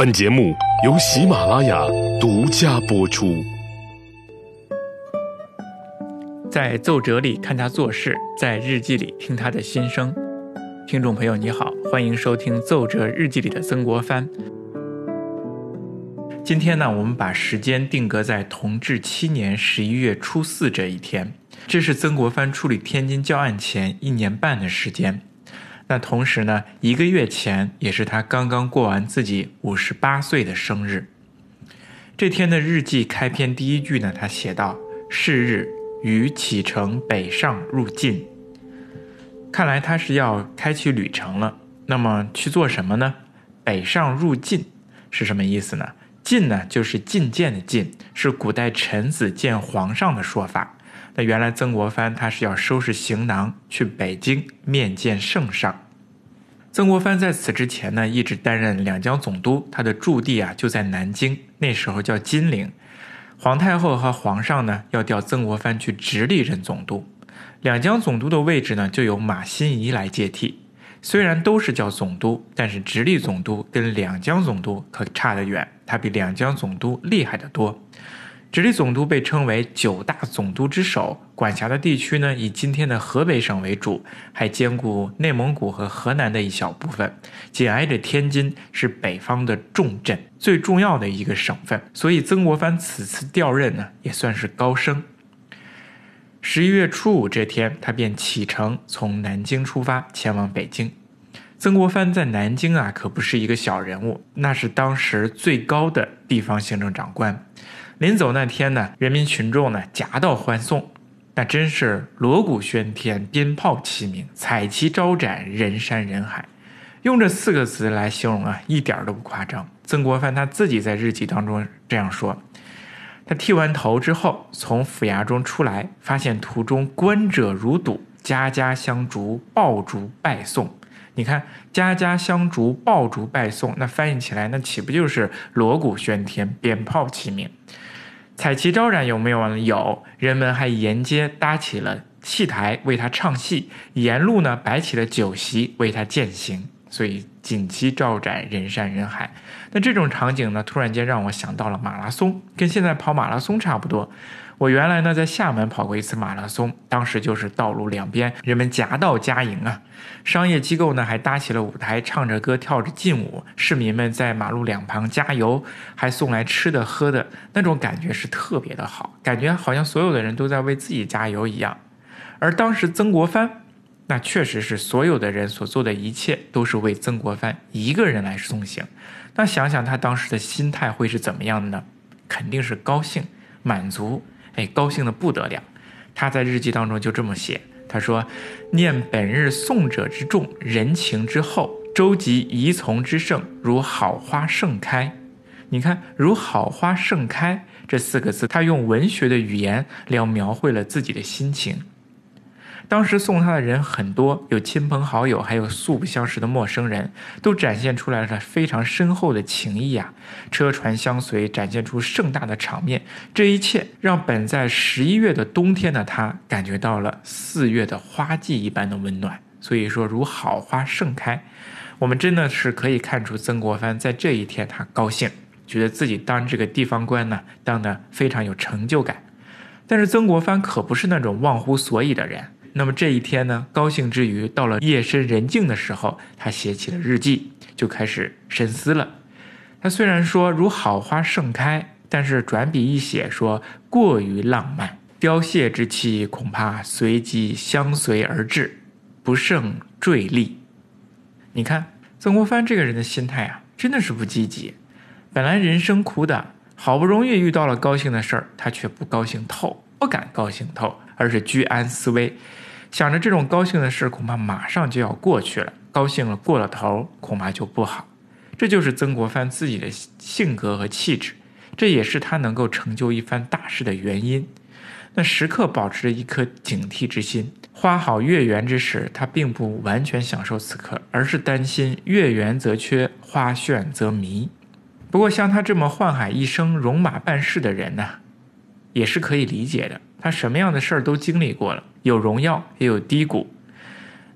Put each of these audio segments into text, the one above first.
本节目由喜马拉雅独家播出。在奏折里看他做事，在日记里听他的心声。听众朋友，你好，欢迎收听《奏折日记里的曾国藩》。今天呢，我们把时间定格在同治七年十一月初四这一天，这是曾国藩处理天津教案前一年半的时间。那同时呢，一个月前也是他刚刚过完自己五十八岁的生日。这天的日记开篇第一句呢，他写道：“是日于启程北上入晋。”看来他是要开启旅程了。那么去做什么呢？北上入晋是什么意思呢？晋呢，就是觐见的觐，是古代臣子见皇上的说法。那原来曾国藩他是要收拾行囊去北京面见圣上。曾国藩在此之前呢，一直担任两江总督，他的驻地啊就在南京，那时候叫金陵。皇太后和皇上呢要调曾国藩去直隶任总督，两江总督的位置呢就由马新贻来接替。虽然都是叫总督，但是直隶总督跟两江总督可差得远，他比两江总督厉害得多。直隶总督被称为九大总督之首，管辖的地区呢以今天的河北省为主，还兼顾内蒙古和河南的一小部分。紧挨着天津，是北方的重镇，最重要的一个省份。所以曾国藩此次调任呢，也算是高升。十一月初五这天，他便启程从南京出发，前往北京。曾国藩在南京啊，可不是一个小人物，那是当时最高的地方行政长官。临走那天呢，人民群众呢夹道欢送，那真是锣鼓喧天，鞭炮齐鸣，彩旗招展，人山人海。用这四个词来形容啊，一点都不夸张。曾国藩他自己在日记当中这样说：他剃完头之后，从府衙中出来，发现途中观者如堵，家家相烛，爆竹拜送。你看，家家相烛，爆竹拜送，那翻译起来，那岂不就是锣鼓喧天，鞭炮齐鸣？彩旗招展有没有啊？有，人们还沿街搭起了戏台为他唱戏，沿路呢摆起了酒席为他饯行，所以锦旗招展，人山人海。那这种场景呢，突然间让我想到了马拉松，跟现在跑马拉松差不多。我原来呢在厦门跑过一次马拉松，当时就是道路两边人们夹道加营啊，商业机构呢还搭起了舞台，唱着歌跳着劲舞，市民们在马路两旁加油，还送来吃的喝的，那种感觉是特别的好，感觉好像所有的人都在为自己加油一样。而当时曾国藩，那确实是所有的人所做的一切都是为曾国藩一个人来送行，那想想他当时的心态会是怎么样的呢？肯定是高兴、满足。哎，高兴的不得了。他在日记当中就这么写：“他说，念本日送者之众，人情之厚，周集遗从之盛，如好花盛开。你看，如好花盛开这四个字，他用文学的语言来描绘了自己的心情。”当时送他的人很多，有亲朋好友，还有素不相识的陌生人，都展现出来了非常深厚的情谊啊！车船相随，展现出盛大的场面。这一切让本在十一月的冬天的他，感觉到了四月的花季一般的温暖。所以说，如好花盛开，我们真的是可以看出曾国藩在这一天他高兴，觉得自己当这个地方官呢，当的非常有成就感。但是曾国藩可不是那种忘乎所以的人。那么这一天呢，高兴之余，到了夜深人静的时候，他写起了日记，就开始深思了。他虽然说如好花盛开，但是转笔一写说过于浪漫，凋谢之气恐怕随即相随而至，不胜坠力。你看曾国藩这个人的心态啊，真的是不积极。本来人生苦短，好不容易遇到了高兴的事儿，他却不高兴透，不敢高兴透。而是居安思危，想着这种高兴的事恐怕马上就要过去了，高兴了过了头，恐怕就不好。这就是曾国藩自己的性格和气质，这也是他能够成就一番大事的原因。那时刻保持着一颗警惕之心，花好月圆之时，他并不完全享受此刻，而是担心月圆则缺，花炫则迷。不过像他这么宦海一生、戎马办事的人呢，也是可以理解的。他什么样的事儿都经历过了，有荣耀也有低谷。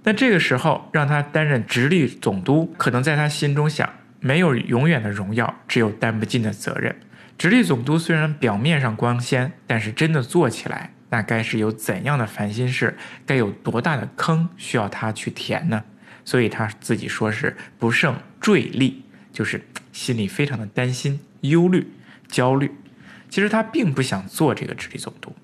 那这个时候让他担任直隶总督，可能在他心中想，没有永远的荣耀，只有担不尽的责任。直隶总督虽然表面上光鲜，但是真的做起来，那该是有怎样的烦心事？该有多大的坑需要他去填呢？所以他自己说是不胜坠力，就是心里非常的担心、忧虑、焦虑。其实他并不想做这个直隶总督。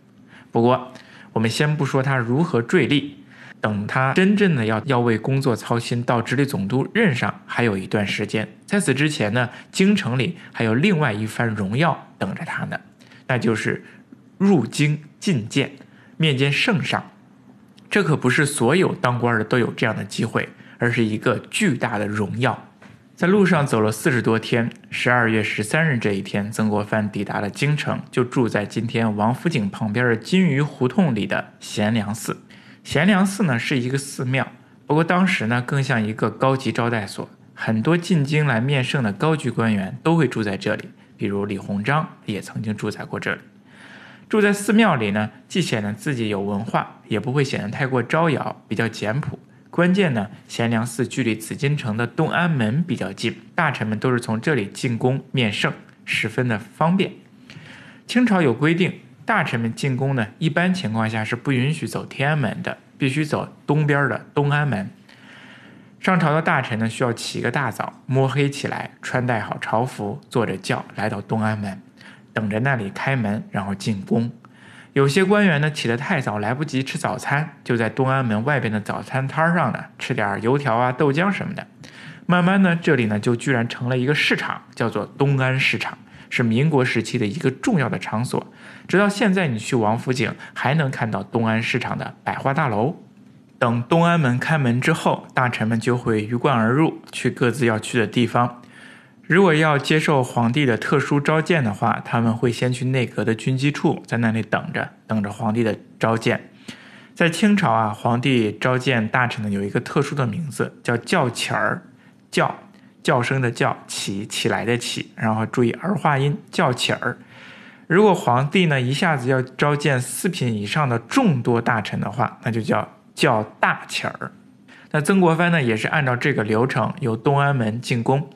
不过，我们先不说他如何坠力，等他真正的要要为工作操心，到直隶总督任上还有一段时间。在此之前呢，京城里还有另外一番荣耀等着他呢，那就是入京觐见、面见圣上。这可不是所有当官的都有这样的机会。而是一个巨大的荣耀。在路上走了四十多天，十二月十三日这一天，曾国藩抵达了京城，就住在今天王府井旁边的金鱼胡同里的贤良寺。贤良寺呢是一个寺庙，不过当时呢更像一个高级招待所，很多进京来面圣的高级官员都会住在这里，比如李鸿章也曾经住在过这里。住在寺庙里呢，既显得自己有文化，也不会显得太过招摇，比较简朴。关键呢，贤良寺距离紫禁城的东安门比较近，大臣们都是从这里进宫面圣，十分的方便。清朝有规定，大臣们进宫呢，一般情况下是不允许走天安门的，必须走东边的东安门。上朝的大臣呢，需要起个大早，摸黑起来，穿戴好朝服，坐着轿来到东安门，等着那里开门，然后进宫。有些官员呢起得太早，来不及吃早餐，就在东安门外边的早餐摊上呢吃点油条啊、豆浆什么的。慢慢呢，这里呢就居然成了一个市场，叫做东安市场，是民国时期的一个重要的场所。直到现在，你去王府井还能看到东安市场的百货大楼。等东安门开门之后，大臣们就会鱼贯而入，去各自要去的地方。如果要接受皇帝的特殊召见的话，他们会先去内阁的军机处，在那里等着，等着皇帝的召见。在清朝啊，皇帝召见大臣呢有一个特殊的名字，叫叫起儿，叫叫声的叫，起起来的起，然后注意儿化音，叫起儿。如果皇帝呢一下子要召见四品以上的众多大臣的话，那就叫叫大起儿。那曾国藩呢也是按照这个流程，由东安门进宫。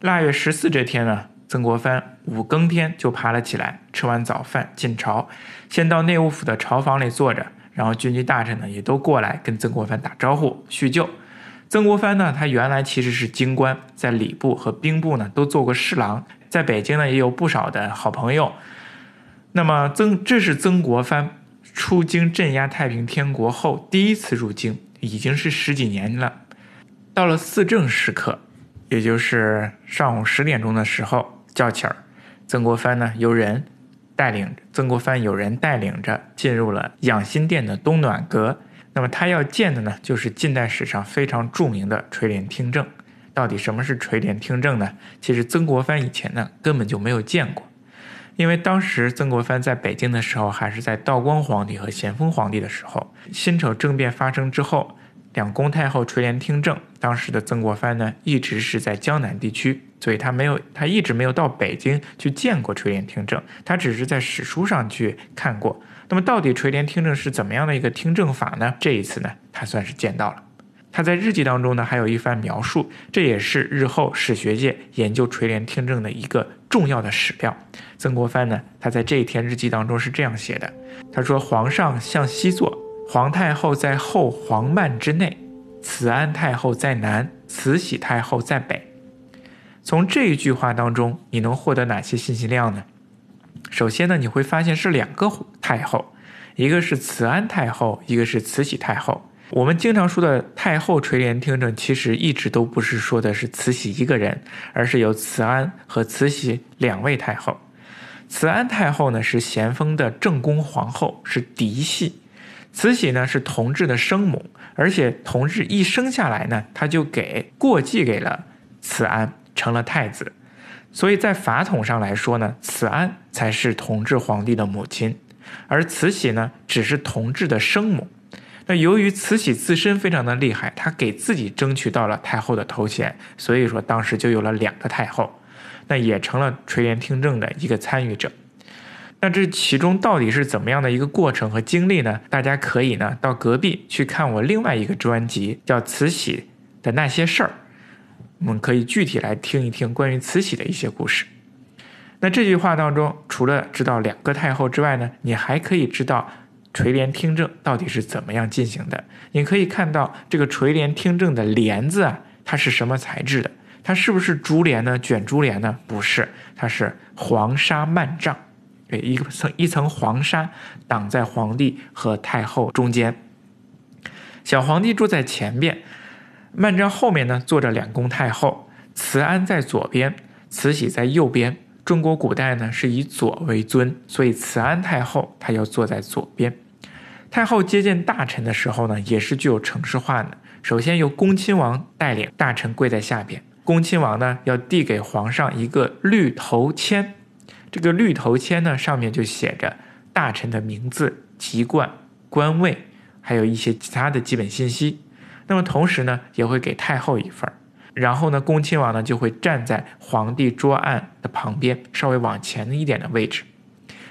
腊月十四这天呢，曾国藩五更天就爬了起来，吃完早饭进朝，先到内务府的朝房里坐着，然后军机大臣呢也都过来跟曾国藩打招呼叙旧。曾国藩呢，他原来其实是京官，在礼部和兵部呢都做过侍郎，在北京呢也有不少的好朋友。那么曾这是曾国藩出京镇压太平天国后第一次入京，已经是十几年了。到了四正时刻。也就是上午十点钟的时候叫起儿，曾国藩呢由人带领，曾国藩有人带领着进入了养心殿的东暖阁。那么他要见的呢，就是近代史上非常著名的垂帘听政。到底什么是垂帘听政呢？其实曾国藩以前呢根本就没有见过，因为当时曾国藩在北京的时候，还是在道光皇帝和咸丰皇帝的时候，辛丑政变发生之后。两宫太后垂帘听政，当时的曾国藩呢，一直是在江南地区，所以他没有，他一直没有到北京去见过垂帘听政，他只是在史书上去看过。那么，到底垂帘听政是怎么样的一个听政法呢？这一次呢，他算是见到了。他在日记当中呢，还有一番描述，这也是日后史学界研究垂帘听政的一个重要的史料。曾国藩呢，他在这一天日记当中是这样写的：他说，皇上向西坐。皇太后在后皇幔之内，慈安太后在南，慈禧太后在北。从这一句话当中，你能获得哪些信息量呢？首先呢，你会发现是两个太后，一个是慈安太后，一个是慈禧太后。我们经常说的太后垂帘听政，其实一直都不是说的是慈禧一个人，而是由慈安和慈禧两位太后。慈安太后呢是咸丰的正宫皇后，是嫡系。慈禧呢是同治的生母，而且同治一生下来呢，他就给过继给了慈安，成了太子。所以在法统上来说呢，慈安才是同治皇帝的母亲，而慈禧呢只是同治的生母。那由于慈禧自身非常的厉害，她给自己争取到了太后的头衔，所以说当时就有了两个太后，那也成了垂帘听政的一个参与者。那这其中到底是怎么样的一个过程和经历呢？大家可以呢到隔壁去看我另外一个专辑，叫《慈禧的那些事儿》，我们可以具体来听一听关于慈禧的一些故事。那这句话当中，除了知道两个太后之外呢，你还可以知道垂帘听政到底是怎么样进行的。你可以看到这个垂帘听政的帘子啊，它是什么材质的？它是不是珠帘呢？卷珠帘呢？不是，它是黄纱幔帐，对，一层一层黄纱挡在皇帝和太后中间。小皇帝坐在前边，幔帐后面呢坐着两宫太后，慈安在左边，慈禧在右边。中国古代呢是以左为尊，所以慈安太后她要坐在左边。太后接见大臣的时候呢，也是具有程式化的。首先由恭亲王带领大臣跪在下边，恭亲王呢要递给皇上一个绿头签，这个绿头签呢上面就写着大臣的名字、籍贯、官位，还有一些其他的基本信息。那么同时呢也会给太后一份儿然后呢恭亲王呢就会站在皇帝桌案的旁边，稍微往前一点的位置，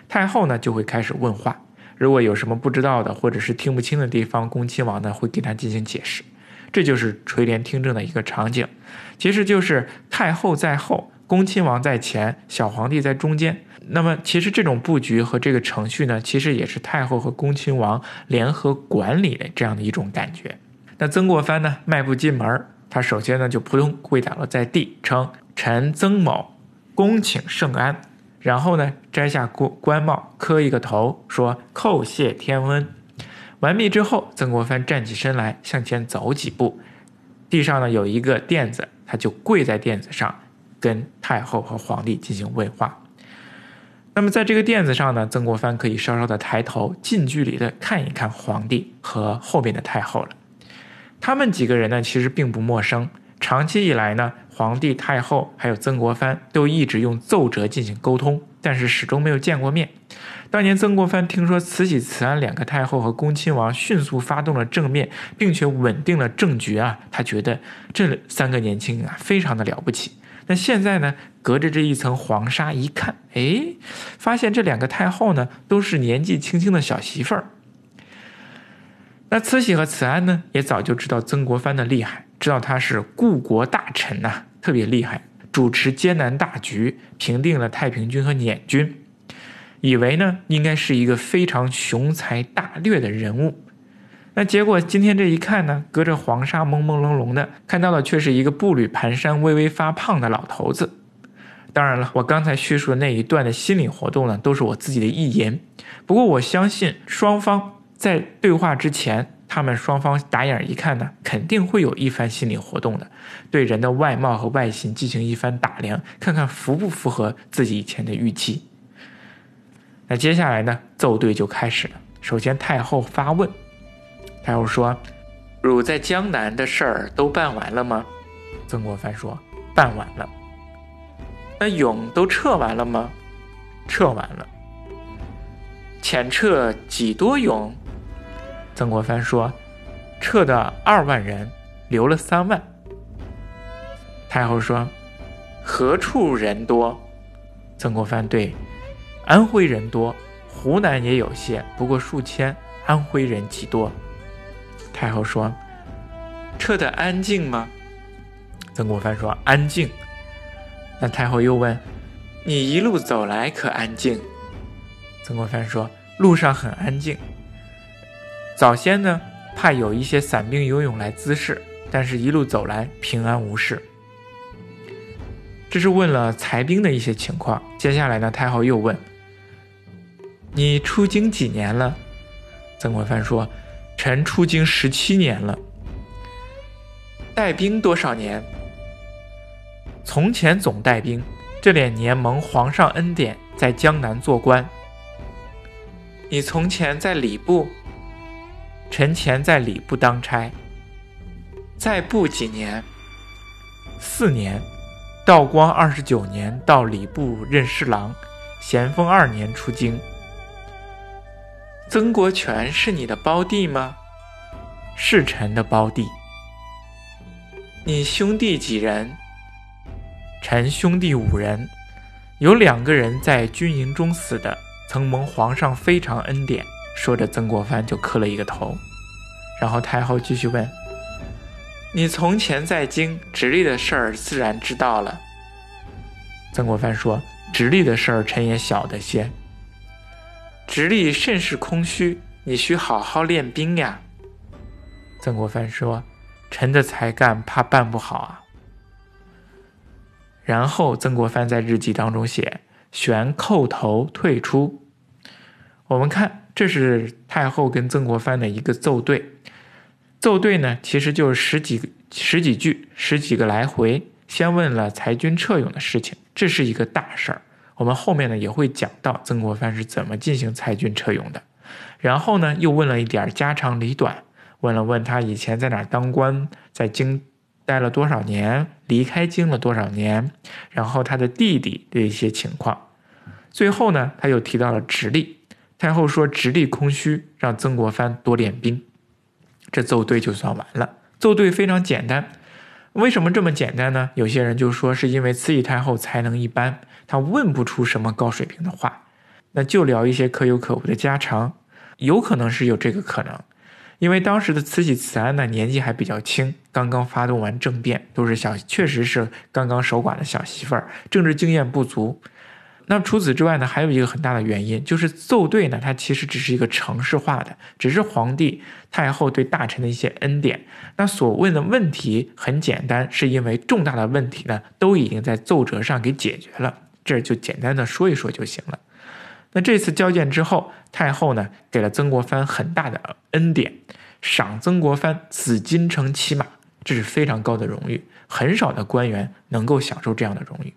太后呢就会开始问话。如果有什么不知道的，或者是听不清的地方，恭亲王呢会给他进行解释。这就是垂帘听政的一个场景，其实就是太后在后，恭亲王在前，小皇帝在中间。那么，其实这种布局和这个程序呢，其实也是太后和恭亲王联合管理的这样的一种感觉。那曾国藩呢，迈步进门，他首先呢就扑通跪倒了在地，称臣曾某恭请圣安。然后呢，摘下官官帽，磕一个头，说：“叩谢天恩。”完毕之后，曾国藩站起身来，向前走几步，地上呢有一个垫子，他就跪在垫子上，跟太后和皇帝进行问话。那么在这个垫子上呢，曾国藩可以稍稍的抬头，近距离的看一看皇帝和后边的太后了。他们几个人呢，其实并不陌生，长期以来呢。皇帝、太后还有曾国藩都一直用奏折进行沟通，但是始终没有见过面。当年曾国藩听说慈禧、慈安两个太后和恭亲王迅速发动了政变，并且稳定了政局啊，他觉得这三个年轻人啊非常的了不起。那现在呢，隔着这一层黄纱一看，哎，发现这两个太后呢都是年纪轻轻的小媳妇儿。那慈禧和慈安呢，也早就知道曾国藩的厉害，知道他是故国大臣呐。特别厉害，主持艰难大局，平定了太平军和捻军，以为呢应该是一个非常雄才大略的人物，那结果今天这一看呢，隔着黄沙朦朦胧胧的看到的却是一个步履蹒跚、微微发胖的老头子。当然了，我刚才叙述的那一段的心理活动呢，都是我自己的意言。不过我相信双方在对话之前。他们双方打眼一看呢，肯定会有一番心理活动的，对人的外貌和外形进行一番打量，看看符不符合自己以前的预期。那接下来呢，奏对就开始了。首先太后发问，太后说：“汝在江南的事儿都办完了吗？”曾国藩说：“办完了。”那勇都撤完了吗？撤完了。遣撤几多勇？曾国藩说：“撤的二万人，留了三万。”太后说：“何处人多？”曾国藩对：“安徽人多，湖南也有些，不过数千。安徽人极多。”太后说：“撤的安静吗？”曾国藩说：“安静。”那太后又问：“你一路走来可安静？”曾国藩说：“路上很安静。”早先呢，怕有一些散兵游勇来滋事，但是一路走来平安无事。这是问了裁兵的一些情况。接下来呢，太后又问：“你出京几年了？”曾国藩说：“臣出京十七年了。”带兵多少年？从前总带兵，这两年蒙皇上恩典，在江南做官。你从前在礼部？臣前在礼部当差，在部几年？四年。道光二十九年到礼部任侍郎，咸丰二年出京。曾国荃是你的胞弟吗？是臣的胞弟。你兄弟几人？臣兄弟五人，有两个人在军营中死的，曾蒙皇上非常恩典。说着，曾国藩就磕了一个头。然后太后继续问：“你从前在京直隶的事儿，自然知道了。”曾国藩说：“直隶的事儿，臣也晓得些。直隶甚是空虚，你需好好练兵呀。”曾国藩说：“臣的才干，怕办不好啊。”然后曾国藩在日记当中写：“旋叩头退出。”我们看，这是太后跟曾国藩的一个奏对。奏对呢，其实就是十几十几句，十几个来回，先问了裁军撤勇的事情，这是一个大事儿。我们后面呢也会讲到曾国藩是怎么进行裁军撤勇的。然后呢，又问了一点家长里短。问了问他以前在哪当官，在京待了多少年，离开京了多少年，然后他的弟弟的一些情况。最后呢，他又提到了直隶。太后说直隶空虚，让曾国藩多练兵。这奏对就算完了。奏对非常简单。为什么这么简单呢？有些人就说是因为慈禧太后才能一般，她问不出什么高水平的话，那就聊一些可有可无的家常，有可能是有这个可能。因为当时的慈禧慈安呢，年纪还比较轻，刚刚发动完政变，都是小，确实是刚刚守寡的小媳妇儿，政治经验不足。那除此之外呢，还有一个很大的原因，就是奏对呢，它其实只是一个程式化的，只是皇帝太后对大臣的一些恩典。那所问的问题很简单，是因为重大的问题呢，都已经在奏折上给解决了，这就简单的说一说就行了。那这次交见之后，太后呢给了曾国藩很大的恩典，赏曾国藩紫禁城骑马，这是非常高的荣誉，很少的官员能够享受这样的荣誉。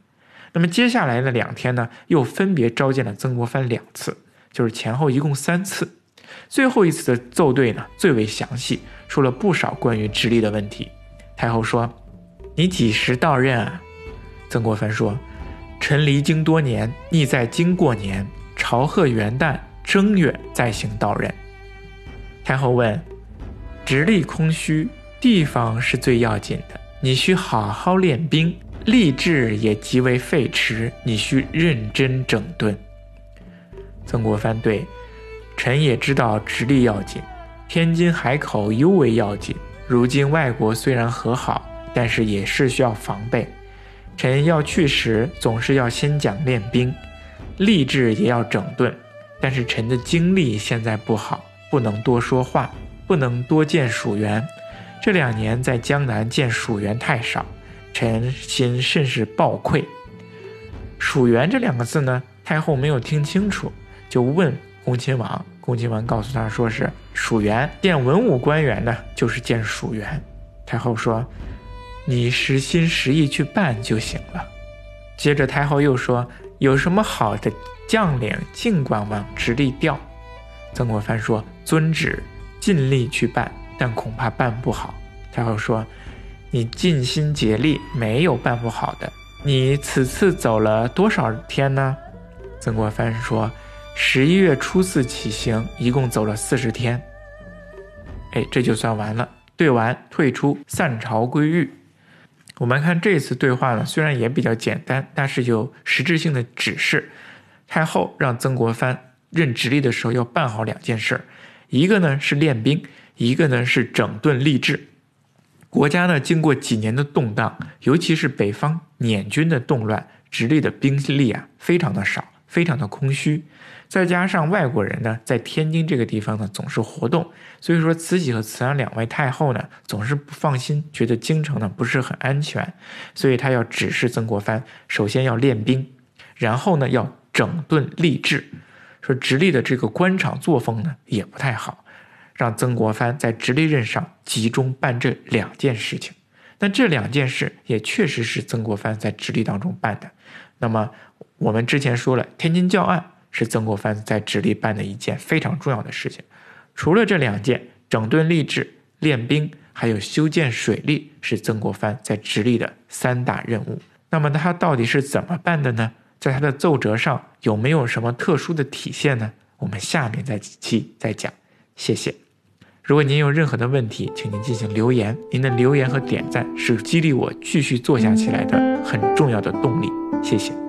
那么接下来的两天呢，又分别召见了曾国藩两次，就是前后一共三次。最后一次的奏对呢，最为详细，说了不少关于直隶的问题。太后说：“你几时到任啊？”曾国藩说：“臣离京多年，逆在京过年。”朝贺元旦正月再行到任。太后问：“直隶空虚，地方是最要紧的，你需好好练兵，吏治也极为废弛，你需认真整顿。”曾国藩对：“臣也知道直隶要紧，天津海口尤为要紧。如今外国虽然和好，但是也是需要防备。臣要去时，总是要先讲练兵。”吏治也要整顿，但是臣的精力现在不好，不能多说话，不能多见蜀员。这两年在江南见蜀员太少，臣心甚是抱愧。蜀员这两个字呢，太后没有听清楚，就问恭亲王。恭亲王告诉他说是蜀员，见文武官员呢，就是见蜀员。太后说：“你实心实意去办就行了。”接着太后又说。有什么好的将领，尽管往直隶调。曾国藩说：“遵旨，尽力去办，但恐怕办不好。”太后说：“你尽心竭力，没有办不好的。你此次走了多少天呢？”曾国藩说：“十一月初四起行，一共走了四十天。”哎，这就算完了。对完，退出，散朝归狱。我们看这次对话呢，虽然也比较简单，但是有实质性的指示。太后让曾国藩任直隶的时候要办好两件事儿，一个呢是练兵，一个呢是整顿吏治。国家呢经过几年的动荡，尤其是北方捻军的动乱，直隶的兵力啊非常的少，非常的空虚。再加上外国人呢，在天津这个地方呢总是活动，所以说慈禧和慈安两位太后呢总是不放心，觉得京城呢不是很安全，所以他要指示曾国藩，首先要练兵，然后呢要整顿吏治，说直隶的这个官场作风呢也不太好，让曾国藩在直隶任上集中办这两件事情。那这两件事也确实是曾国藩在直隶当中办的。那么我们之前说了，天津教案。是曾国藩在直隶办的一件非常重要的事情。除了这两件，整顿吏治、练兵，还有修建水利，是曾国藩在直隶的三大任务。那么他到底是怎么办的呢？在他的奏折上有没有什么特殊的体现呢？我们下面再几期再讲。谢谢。如果您有任何的问题，请您进行留言。您的留言和点赞是激励我继续做下去来的很重要的动力。谢谢。